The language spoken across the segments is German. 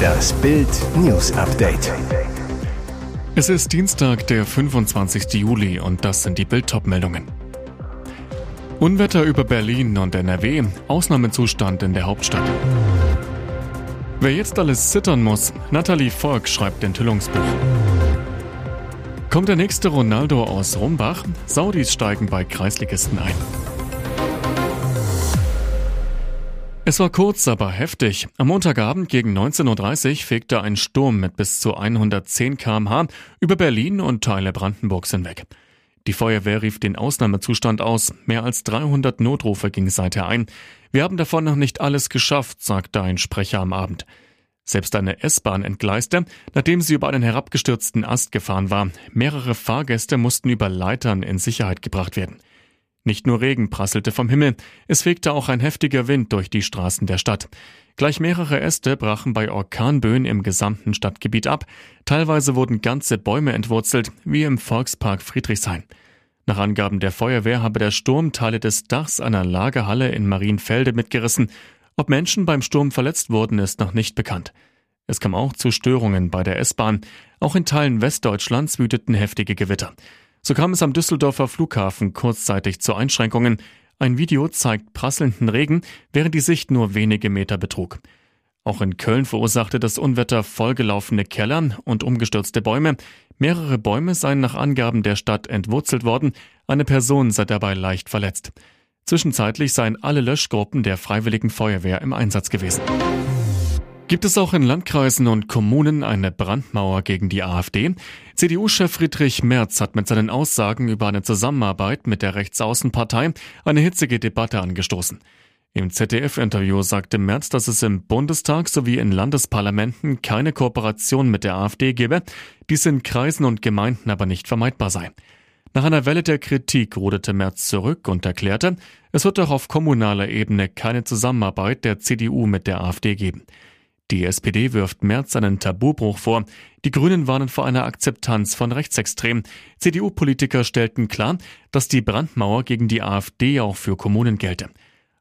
Das Bild News Update. Es ist Dienstag, der 25. Juli und das sind die Bild meldungen Unwetter über Berlin und NRW, Ausnahmezustand in der Hauptstadt. Wer jetzt alles zittern muss, Nathalie Volk schreibt Enthüllungsbuch. Kommt der nächste Ronaldo aus Rumbach? Saudis steigen bei Kreisligisten ein. Es war kurz, aber heftig. Am Montagabend gegen 19.30 Uhr fegte ein Sturm mit bis zu 110 kmh über Berlin und Teile Brandenburgs hinweg. Die Feuerwehr rief den Ausnahmezustand aus. Mehr als 300 Notrufe ging seither ein. Wir haben davon noch nicht alles geschafft, sagte ein Sprecher am Abend. Selbst eine S-Bahn entgleiste, nachdem sie über einen herabgestürzten Ast gefahren war. Mehrere Fahrgäste mussten über Leitern in Sicherheit gebracht werden. Nicht nur Regen prasselte vom Himmel, es fegte auch ein heftiger Wind durch die Straßen der Stadt. Gleich mehrere Äste brachen bei Orkanböen im gesamten Stadtgebiet ab, teilweise wurden ganze Bäume entwurzelt, wie im Volkspark Friedrichshain. Nach Angaben der Feuerwehr habe der Sturm Teile des Dachs einer Lagerhalle in Marienfelde mitgerissen. Ob Menschen beim Sturm verletzt wurden, ist noch nicht bekannt. Es kam auch zu Störungen bei der S-Bahn. Auch in Teilen Westdeutschlands wüteten heftige Gewitter. So kam es am Düsseldorfer Flughafen kurzzeitig zu Einschränkungen. Ein Video zeigt prasselnden Regen, während die Sicht nur wenige Meter betrug. Auch in Köln verursachte das Unwetter vollgelaufene Keller und umgestürzte Bäume. Mehrere Bäume seien nach Angaben der Stadt entwurzelt worden, eine Person sei dabei leicht verletzt. Zwischenzeitlich seien alle Löschgruppen der Freiwilligen Feuerwehr im Einsatz gewesen. Gibt es auch in Landkreisen und Kommunen eine Brandmauer gegen die AfD? CDU-Chef Friedrich Merz hat mit seinen Aussagen über eine Zusammenarbeit mit der Rechtsaußenpartei eine hitzige Debatte angestoßen. Im ZDF-Interview sagte Merz, dass es im Bundestag sowie in Landesparlamenten keine Kooperation mit der AfD gebe, dies in Kreisen und Gemeinden aber nicht vermeidbar sei. Nach einer Welle der Kritik ruderte Merz zurück und erklärte, es wird auch auf kommunaler Ebene keine Zusammenarbeit der CDU mit der AfD geben. Die SPD wirft Merz einen Tabubruch vor. Die Grünen warnen vor einer Akzeptanz von Rechtsextremen. CDU-Politiker stellten klar, dass die Brandmauer gegen die AfD auch für Kommunen gelte.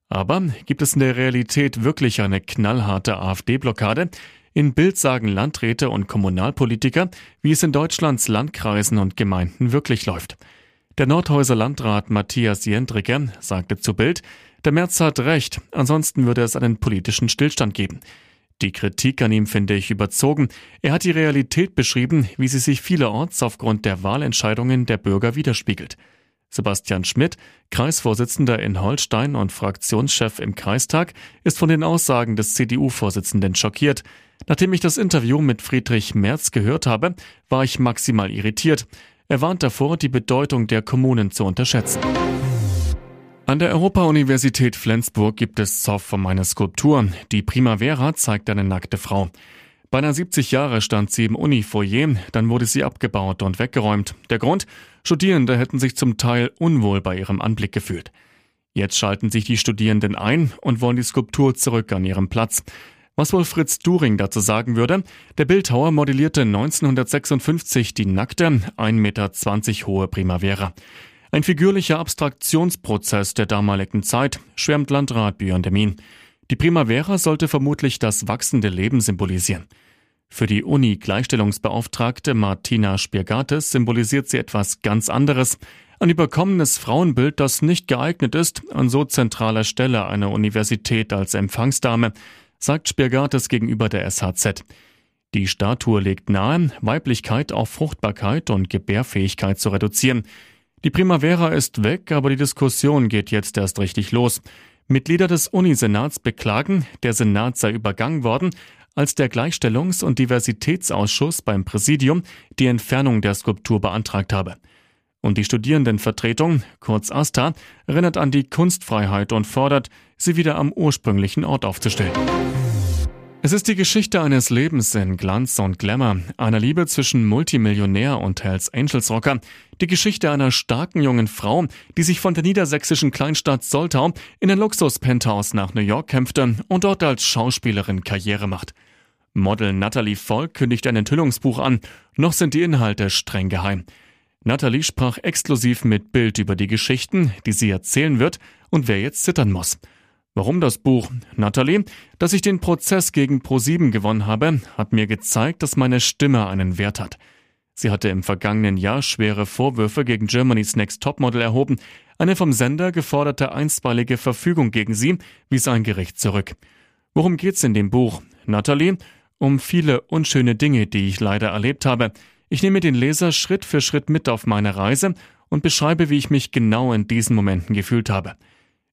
Aber gibt es in der Realität wirklich eine knallharte AfD-Blockade? In Bild sagen Landräte und Kommunalpolitiker, wie es in Deutschlands Landkreisen und Gemeinden wirklich läuft. Der Nordhäuser Landrat Matthias Jendricke sagte zu Bild, der Merz hat recht, ansonsten würde es einen politischen Stillstand geben. Die Kritik an ihm finde ich überzogen. Er hat die Realität beschrieben, wie sie sich vielerorts aufgrund der Wahlentscheidungen der Bürger widerspiegelt. Sebastian Schmidt, Kreisvorsitzender in Holstein und Fraktionschef im Kreistag, ist von den Aussagen des CDU-Vorsitzenden schockiert. Nachdem ich das Interview mit Friedrich Merz gehört habe, war ich maximal irritiert. Er warnt davor, die Bedeutung der Kommunen zu unterschätzen. An der Europa-Universität Flensburg gibt es Zoff von meiner Skulptur. Die Primavera zeigt eine nackte Frau. Beinahe 70 Jahre stand sie im Uni-Foyer, dann wurde sie abgebaut und weggeräumt. Der Grund? Studierende hätten sich zum Teil unwohl bei ihrem Anblick gefühlt. Jetzt schalten sich die Studierenden ein und wollen die Skulptur zurück an ihrem Platz. Was wohl Fritz During dazu sagen würde? Der Bildhauer modellierte 1956 die nackte, 1,20 Meter hohe Primavera. Ein figürlicher Abstraktionsprozess der damaligen Zeit, schwärmt Landrat Björn Demin. Die Primavera sollte vermutlich das wachsende Leben symbolisieren. Für die Uni-Gleichstellungsbeauftragte Martina Spirgates symbolisiert sie etwas ganz anderes. Ein überkommenes Frauenbild, das nicht geeignet ist, an so zentraler Stelle einer Universität als Empfangsdame, sagt Spirgates gegenüber der SHZ. Die Statue legt nahe, Weiblichkeit auf Fruchtbarkeit und Gebärfähigkeit zu reduzieren. Die Primavera ist weg, aber die Diskussion geht jetzt erst richtig los. Mitglieder des Unisenats beklagen, der Senat sei übergangen worden, als der Gleichstellungs- und Diversitätsausschuss beim Präsidium die Entfernung der Skulptur beantragt habe. Und die Studierendenvertretung, kurz ASTA, erinnert an die Kunstfreiheit und fordert, sie wieder am ursprünglichen Ort aufzustellen. Es ist die Geschichte eines Lebens in Glanz und Glamour, einer Liebe zwischen Multimillionär und Hells Angels Rocker, die Geschichte einer starken jungen Frau, die sich von der niedersächsischen Kleinstadt Soltau in ein Luxus-Penthouse nach New York kämpfte und dort als Schauspielerin Karriere macht. Model Natalie Volk kündigt ein Enthüllungsbuch an, noch sind die Inhalte streng geheim. Natalie sprach exklusiv mit Bild über die Geschichten, die sie erzählen wird und wer jetzt zittern muss. Warum das Buch? Natalie, dass ich den Prozess gegen Pro7 gewonnen habe, hat mir gezeigt, dass meine Stimme einen Wert hat. Sie hatte im vergangenen Jahr schwere Vorwürfe gegen Germany's Next Topmodel erhoben. Eine vom Sender geforderte einstweilige Verfügung gegen sie wies ein Gericht zurück. Worum geht's in dem Buch? Natalie? Um viele unschöne Dinge, die ich leider erlebt habe. Ich nehme den Leser Schritt für Schritt mit auf meine Reise und beschreibe, wie ich mich genau in diesen Momenten gefühlt habe.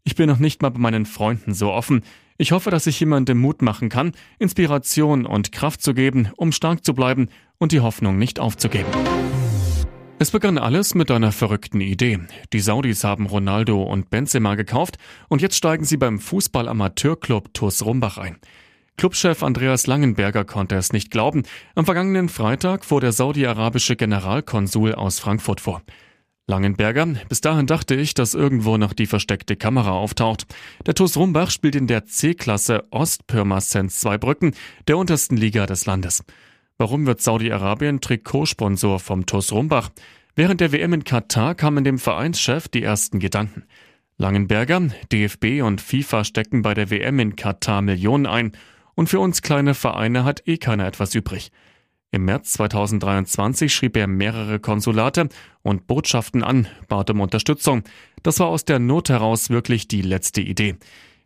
Ich bin noch nicht mal bei meinen Freunden so offen. Ich hoffe, dass ich jemandem Mut machen kann, Inspiration und Kraft zu geben, um stark zu bleiben und die Hoffnung nicht aufzugeben. Es begann alles mit einer verrückten Idee. Die Saudis haben Ronaldo und Benzema gekauft und jetzt steigen sie beim Fußball-Amateurclub TuS Rumbach ein. Clubchef Andreas Langenberger konnte es nicht glauben. Am vergangenen Freitag fuhr der saudi-arabische Generalkonsul aus Frankfurt vor. Langenberger, bis dahin dachte ich, dass irgendwo noch die versteckte Kamera auftaucht. Der TuS Rumbach spielt in der C-Klasse Ostpirmasens Zweibrücken, der untersten Liga des Landes. Warum wird Saudi-Arabien Trikotsponsor vom TuS Rumbach? Während der WM in Katar kamen dem Vereinschef die ersten Gedanken. Langenberger, DFB und FIFA stecken bei der WM in Katar Millionen ein und für uns kleine Vereine hat eh keiner etwas übrig. Im März 2023 schrieb er mehrere Konsulate und Botschaften an, bat um Unterstützung. Das war aus der Not heraus wirklich die letzte Idee.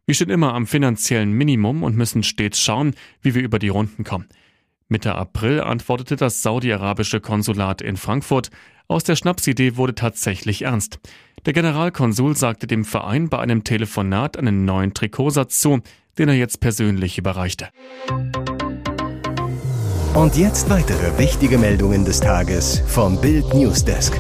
Wir stehen immer am finanziellen Minimum und müssen stets schauen, wie wir über die Runden kommen. Mitte April antwortete das saudi-arabische Konsulat in Frankfurt. Aus der Schnapsidee wurde tatsächlich ernst. Der Generalkonsul sagte dem Verein bei einem Telefonat einen neuen Trikotsatz zu, den er jetzt persönlich überreichte. Und jetzt weitere wichtige Meldungen des Tages vom Bild Newsdesk.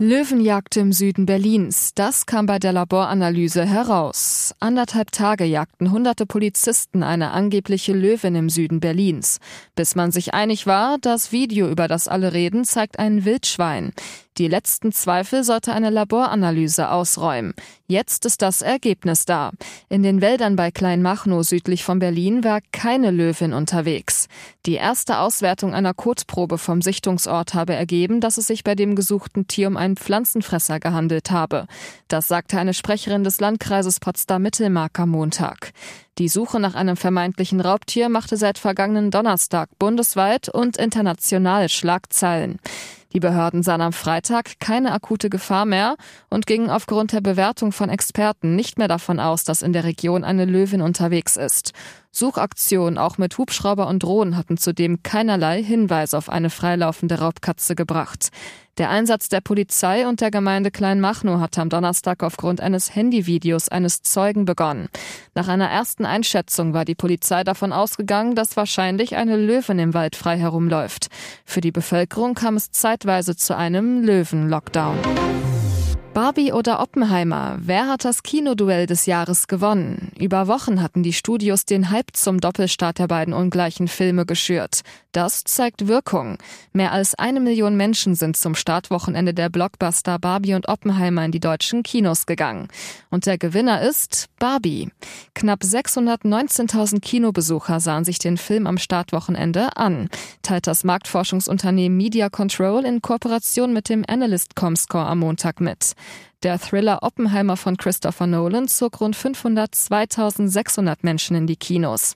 Löwenjagd im Süden Berlins. Das kam bei der Laboranalyse heraus. Anderthalb Tage jagten hunderte Polizisten eine angebliche Löwin im Süden Berlins. Bis man sich einig war, das Video, über das alle reden, zeigt ein Wildschwein. Die letzten Zweifel sollte eine Laboranalyse ausräumen. Jetzt ist das Ergebnis da. In den Wäldern bei Kleinmachnow südlich von Berlin war keine Löwin unterwegs. Die erste Auswertung einer Kotprobe vom Sichtungsort habe ergeben, dass es sich bei dem gesuchten Tier um einen Pflanzenfresser gehandelt habe. Das sagte eine Sprecherin des Landkreises Potsdam-Mittelmark am Montag. Die Suche nach einem vermeintlichen Raubtier machte seit vergangenen Donnerstag bundesweit und international Schlagzeilen. Die Behörden sahen am Freitag keine akute Gefahr mehr und gingen aufgrund der Bewertung von Experten nicht mehr davon aus, dass in der Region eine Löwin unterwegs ist. Suchaktionen auch mit Hubschrauber und Drohnen hatten zudem keinerlei Hinweis auf eine freilaufende Raubkatze gebracht. Der Einsatz der Polizei und der Gemeinde Kleinmachnow hatte am Donnerstag aufgrund eines Handyvideos eines Zeugen begonnen. Nach einer ersten Einschätzung war die Polizei davon ausgegangen, dass wahrscheinlich eine Löwin im Wald frei herumläuft. Für die Bevölkerung kam es zeitweise zu einem Löwen-Lockdown. Barbie oder Oppenheimer, wer hat das Kinoduell des Jahres gewonnen? Über Wochen hatten die Studios den Hype zum Doppelstart der beiden ungleichen Filme geschürt. Das zeigt Wirkung. Mehr als eine Million Menschen sind zum Startwochenende der Blockbuster Barbie und Oppenheimer in die deutschen Kinos gegangen. Und der Gewinner ist Barbie. Knapp 619.000 Kinobesucher sahen sich den Film am Startwochenende an, teilt das Marktforschungsunternehmen Media Control in Kooperation mit dem Analyst Comscore am Montag mit. Der Thriller Oppenheimer von Christopher Nolan zog rund 502.600 Menschen in die Kinos.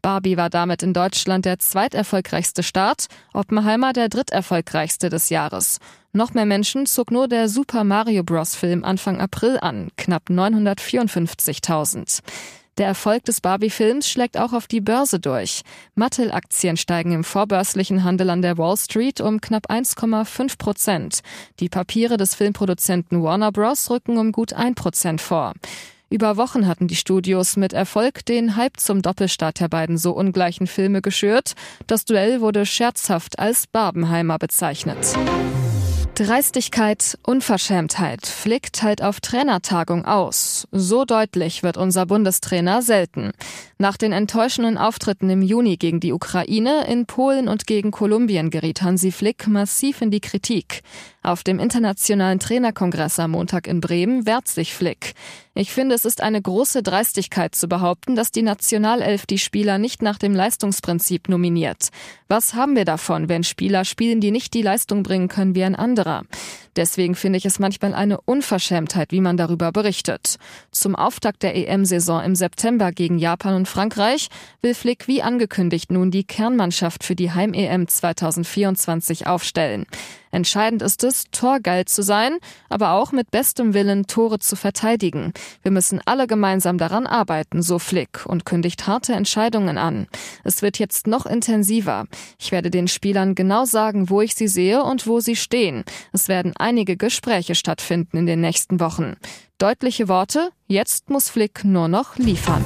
Barbie war damit in Deutschland der zweiterfolgreichste Start, Oppenheimer der dritterfolgreichste des Jahres. Noch mehr Menschen zog nur der Super Mario Bros. Film Anfang April an, knapp 954.000. Der Erfolg des Barbie-Films schlägt auch auf die Börse durch. Mattel-Aktien steigen im vorbörslichen Handel an der Wall Street um knapp 1,5 Prozent. Die Papiere des Filmproduzenten Warner Bros. rücken um gut ein Prozent vor. Über Wochen hatten die Studios mit Erfolg den Hype zum Doppelstart der beiden so ungleichen Filme geschürt. Das Duell wurde scherzhaft als Barbenheimer bezeichnet. Dreistigkeit, Unverschämtheit. Flick teilt auf Trainertagung aus. So deutlich wird unser Bundestrainer selten. Nach den enttäuschenden Auftritten im Juni gegen die Ukraine, in Polen und gegen Kolumbien geriet Hansi Flick massiv in die Kritik. Auf dem Internationalen Trainerkongress am Montag in Bremen wehrt sich Flick. Ich finde, es ist eine große Dreistigkeit zu behaupten, dass die Nationalelf die Spieler nicht nach dem Leistungsprinzip nominiert. Was haben wir davon, wenn Spieler spielen, die nicht die Leistung bringen können wie ein anderer? Deswegen finde ich es manchmal eine Unverschämtheit, wie man darüber berichtet. Zum Auftakt der EM-Saison im September gegen Japan und Frankreich will Flick wie angekündigt nun die Kernmannschaft für die Heim-EM 2024 aufstellen. Entscheidend ist es, torgeil zu sein, aber auch mit bestem Willen Tore zu verteidigen. Wir müssen alle gemeinsam daran arbeiten, so Flick, und kündigt harte Entscheidungen an. Es wird jetzt noch intensiver. Ich werde den Spielern genau sagen, wo ich sie sehe und wo sie stehen. Es werden einige Gespräche stattfinden in den nächsten Wochen. Deutliche Worte, jetzt muss Flick nur noch liefern.